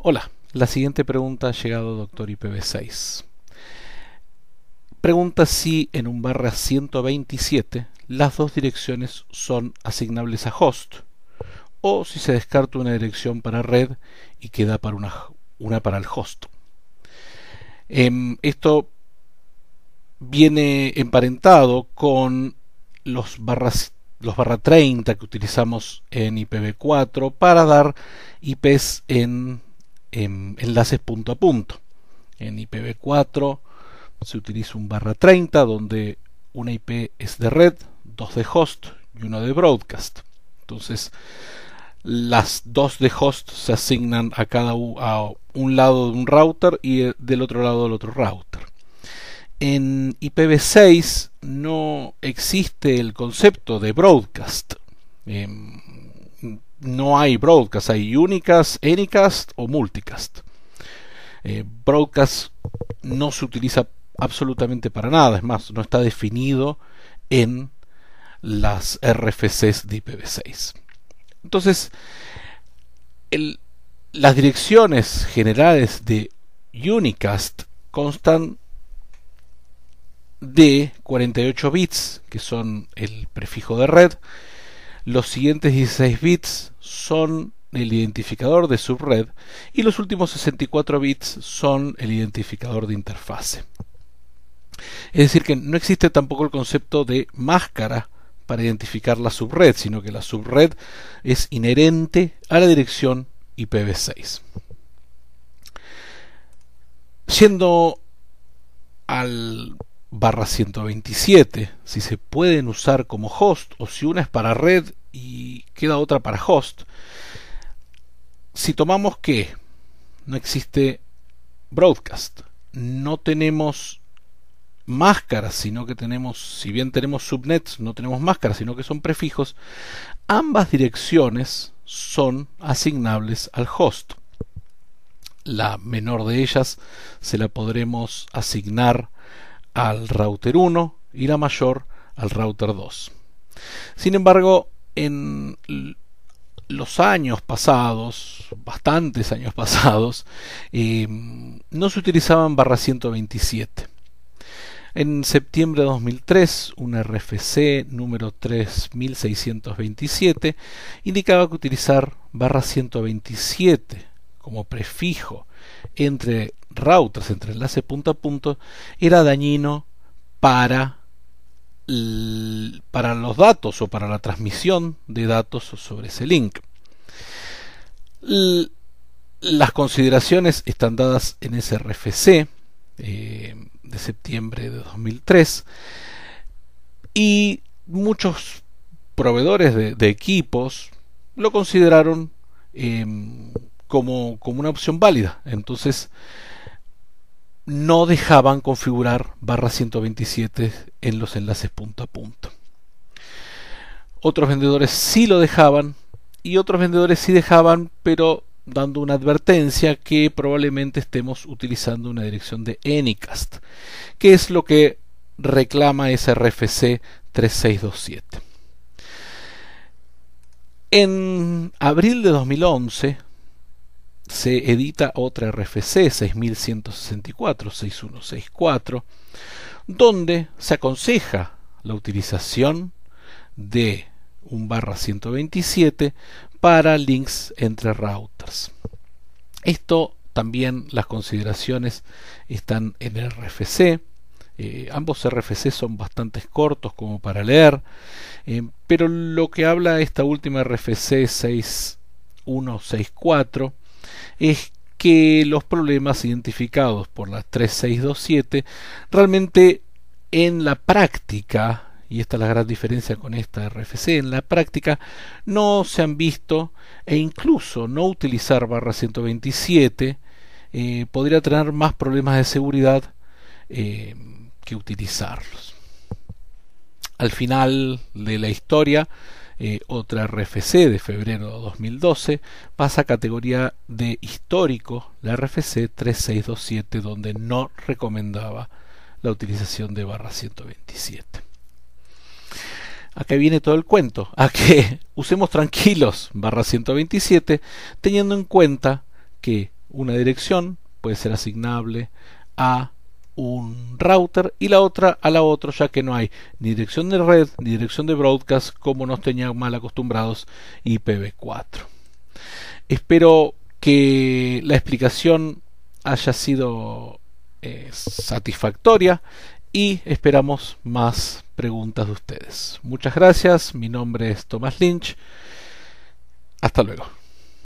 Hola, la siguiente pregunta ha llegado doctor IPv6. Pregunta si en un barra 127 las dos direcciones son asignables a host o si se descarta una dirección para red y queda para una, una para el host. Em, esto viene emparentado con los barras los barra 30 que utilizamos en IPv4 para dar IPs en, en enlaces punto a punto. En IPv4 se utiliza un barra 30 donde una IP es de red, dos de host y uno de broadcast. Entonces, las dos de host se asignan a cada a un lado de un router y eh, del otro lado del otro router. En IPv6 no existe el concepto de broadcast. Em, no hay broadcast, hay unicast, anycast o multicast. Eh, broadcast no se utiliza absolutamente para nada, es más, no está definido en las RFCs de IPv6. Entonces, las direcciones generales de Unicast constan de 48 bits, que son el prefijo de red. Los siguientes 16 bits son el identificador de subred y los últimos 64 bits son el identificador de interfase. Es decir, que no existe tampoco el concepto de máscara para identificar la subred, sino que la subred es inherente a la dirección IPv6. Siendo al barra 127, si se pueden usar como host o si una es para red y queda otra para host, si tomamos que no existe broadcast, no tenemos máscaras, sino que tenemos, si bien tenemos subnets, no tenemos máscaras, sino que son prefijos, ambas direcciones son asignables al host. La menor de ellas se la podremos asignar al router 1 y la mayor al router 2. Sin embargo, en los años pasados, bastantes años pasados, eh, no se utilizaban barra 127 en septiembre de 2003, un RFC número 3627 indicaba que utilizar barra 127 como prefijo entre routers, entre enlace punto a punto, era dañino para, para los datos o para la transmisión de datos sobre ese link. las consideraciones están dadas en ese RFC. Eh, de septiembre de 2003 y muchos proveedores de, equipos lo consideraron em, como, como una opción válida. Entonces no dejaban configurar barra 127 en los enlaces punto a punto. Otros vendedores sí lo dejaban y otros vendedores sí dejaban, pero dando una advertencia que probablemente estemos utilizando una dirección de Anycast, que es lo que reclama ese RFC 3627. En abril de 2011 se edita otra RFC 6164 6164 donde se aconseja la utilización de un barra 127 para links entre routers. Esto también las consideraciones están en el RFC. Eh, ambos RFC son bastante cortos como para leer, eh, pero lo que habla esta última RFC 6164 es que los problemas identificados por la 3627 realmente en la práctica y esta es la gran diferencia con esta RFC, en la práctica no se han visto e incluso no utilizar barra 127 eh, podría tener más problemas de seguridad eh, que utilizarlos. Al final de la historia, eh, otra RFC de febrero de 2012 pasa a categoría de histórico, la RFC 3627, donde no recomendaba la utilización de barra 127 acá viene todo el cuento, a que usemos tranquilos barra 127, teniendo en cuenta que una dirección puede ser asignable a un router y la otra a la otra, ya que no hay ni dirección de red ni dirección de broadcast como nos tenían mal acostumbrados IPv4. Espero que la explicación haya sido eh, satisfactoria y esperamos más preguntas de ustedes. Muchas gracias, mi nombre es Tomás Lynch. Hasta luego.